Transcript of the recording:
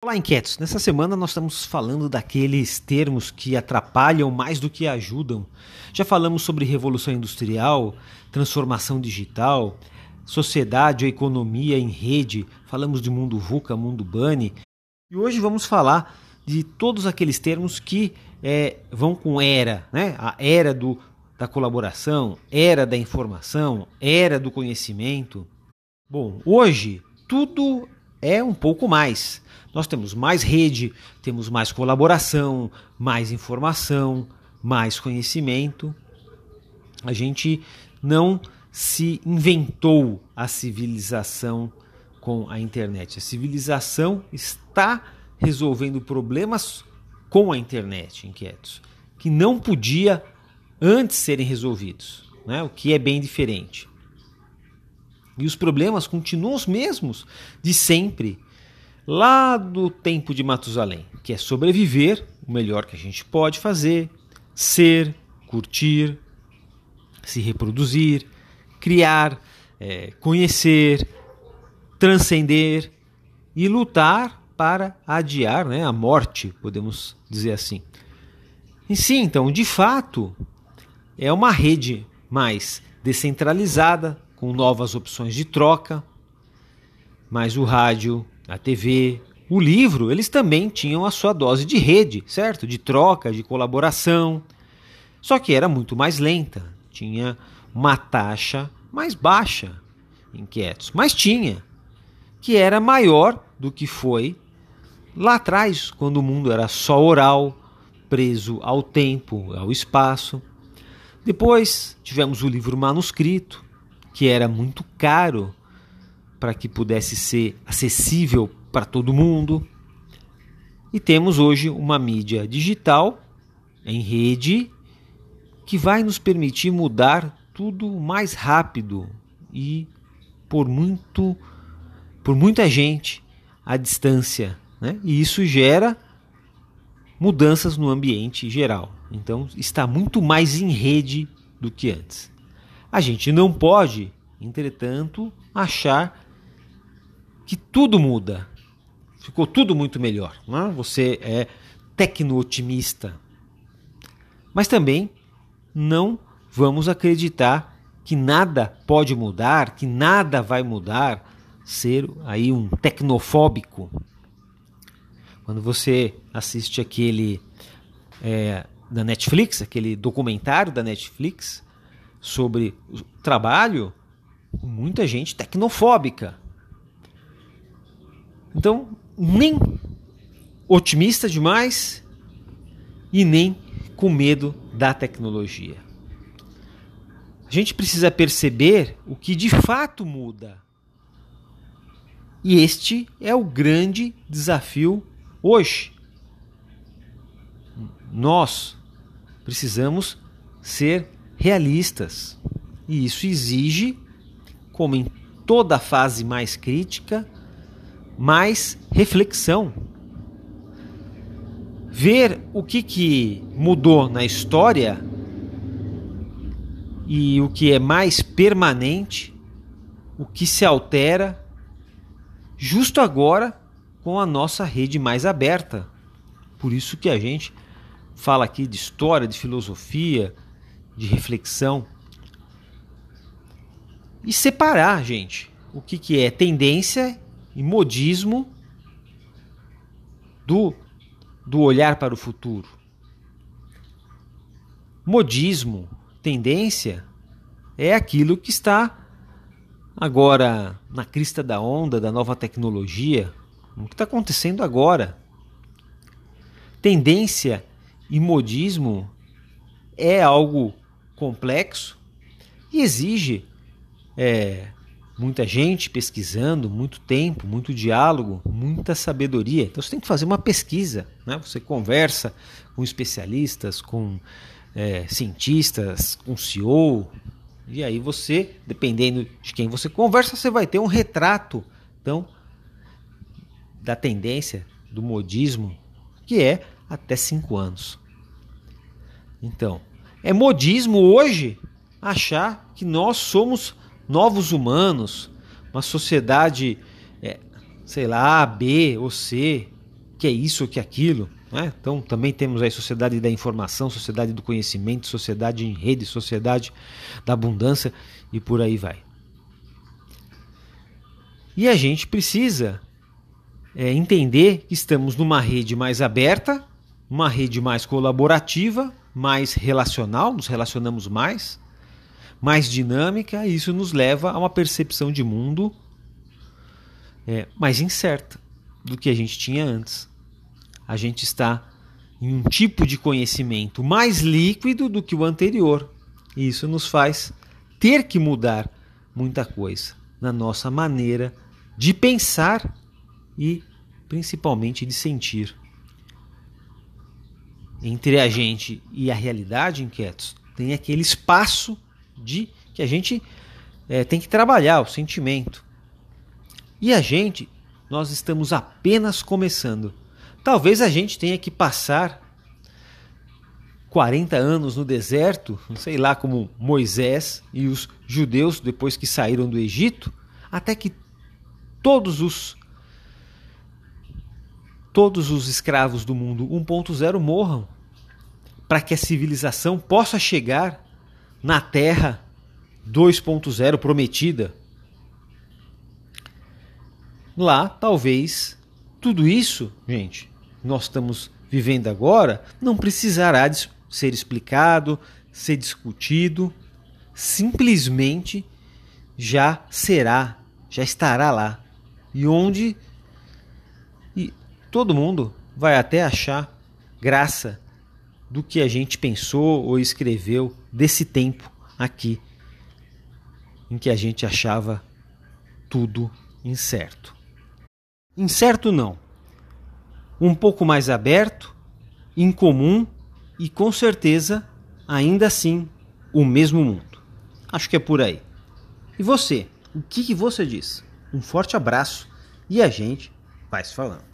Olá, inquietos! Nessa semana nós estamos falando daqueles termos que atrapalham mais do que ajudam. Já falamos sobre revolução industrial, transformação digital, sociedade ou economia em rede, falamos de mundo VUCA, mundo BANI, e hoje vamos falar de todos aqueles termos que é, vão com era, né? a era do, da colaboração, era da informação, era do conhecimento. Bom, hoje tudo é um pouco mais. Nós temos mais rede, temos mais colaboração, mais informação, mais conhecimento. A gente não se inventou a civilização com a internet. A civilização está resolvendo problemas com a internet, inquietos, que não podia antes serem resolvidos, né? o que é bem diferente. E os problemas continuam os mesmos de sempre, lá do tempo de Matusalém, que é sobreviver, o melhor que a gente pode fazer, ser, curtir, se reproduzir, criar, é, conhecer, transcender e lutar para adiar né, a morte, podemos dizer assim. E sim, então, de fato, é uma rede mais descentralizada, com novas opções de troca, mas o rádio, a TV, o livro, eles também tinham a sua dose de rede, certo? De troca, de colaboração. Só que era muito mais lenta, tinha uma taxa mais baixa inquietos, mas tinha, que era maior do que foi lá atrás, quando o mundo era só oral, preso ao tempo, ao espaço. Depois tivemos o livro manuscrito, que era muito caro para que pudesse ser acessível para todo mundo. E temos hoje uma mídia digital em rede que vai nos permitir mudar tudo mais rápido e por muito por muita gente à distância, né? E isso gera mudanças no ambiente geral. Então está muito mais em rede do que antes. A gente não pode, entretanto, achar que tudo muda. Ficou tudo muito melhor. Né? Você é tecno-otimista. Mas também não vamos acreditar que nada pode mudar, que nada vai mudar, ser aí um tecnofóbico. Quando você assiste aquele é, da Netflix, aquele documentário da Netflix, sobre o trabalho, muita gente tecnofóbica. Então, nem otimista demais e nem com medo da tecnologia. A gente precisa perceber o que de fato muda. E este é o grande desafio hoje. Nós precisamos ser realistas. E isso exige, como em toda fase mais crítica, mais reflexão. Ver o que, que mudou na história e o que é mais permanente, o que se altera, justo agora com a nossa rede mais aberta. Por isso que a gente fala aqui de história, de filosofia, de reflexão. E separar, gente, o que, que é tendência e modismo do, do olhar para o futuro. Modismo, tendência, é aquilo que está agora na crista da onda da nova tecnologia, o que está acontecendo agora. Tendência e modismo é algo complexo e exige é, muita gente pesquisando, muito tempo, muito diálogo, muita sabedoria. Então você tem que fazer uma pesquisa, né? Você conversa com especialistas, com é, cientistas, com CEO, e aí você, dependendo de quem você conversa, você vai ter um retrato, então, da tendência do modismo, que é até cinco anos. Então, é modismo hoje achar que nós somos novos humanos, uma sociedade, é, sei lá, A, B ou C, que é isso ou que é aquilo. Né? Então também temos aí sociedade da informação, sociedade do conhecimento, sociedade em rede, sociedade da abundância e por aí vai. E a gente precisa é, entender que estamos numa rede mais aberta, uma rede mais colaborativa, mais relacional, nos relacionamos mais, mais dinâmica, e isso nos leva a uma percepção de mundo é, mais incerta do que a gente tinha antes. A gente está em um tipo de conhecimento mais líquido do que o anterior. E isso nos faz ter que mudar muita coisa na nossa maneira de pensar e principalmente de sentir. Entre a gente e a realidade, inquietos, tem aquele espaço de que a gente é, tem que trabalhar, o sentimento. E a gente, nós estamos apenas começando. Talvez a gente tenha que passar 40 anos no deserto, sei lá, como Moisés e os judeus depois que saíram do Egito, até que todos os todos os escravos do mundo 1.0 morram, para que a civilização possa chegar na Terra 2.0 prometida. Lá, talvez, tudo isso, gente, nós estamos vivendo agora, não precisará de ser explicado, ser discutido, simplesmente já será, já estará lá e onde todo mundo vai até achar graça do que a gente pensou ou escreveu desse tempo aqui em que a gente achava tudo incerto. Incerto não. Um pouco mais aberto, incomum e com certeza ainda assim o mesmo mundo. Acho que é por aí. E você? O que, que você diz? Um forte abraço e a gente vai se falando.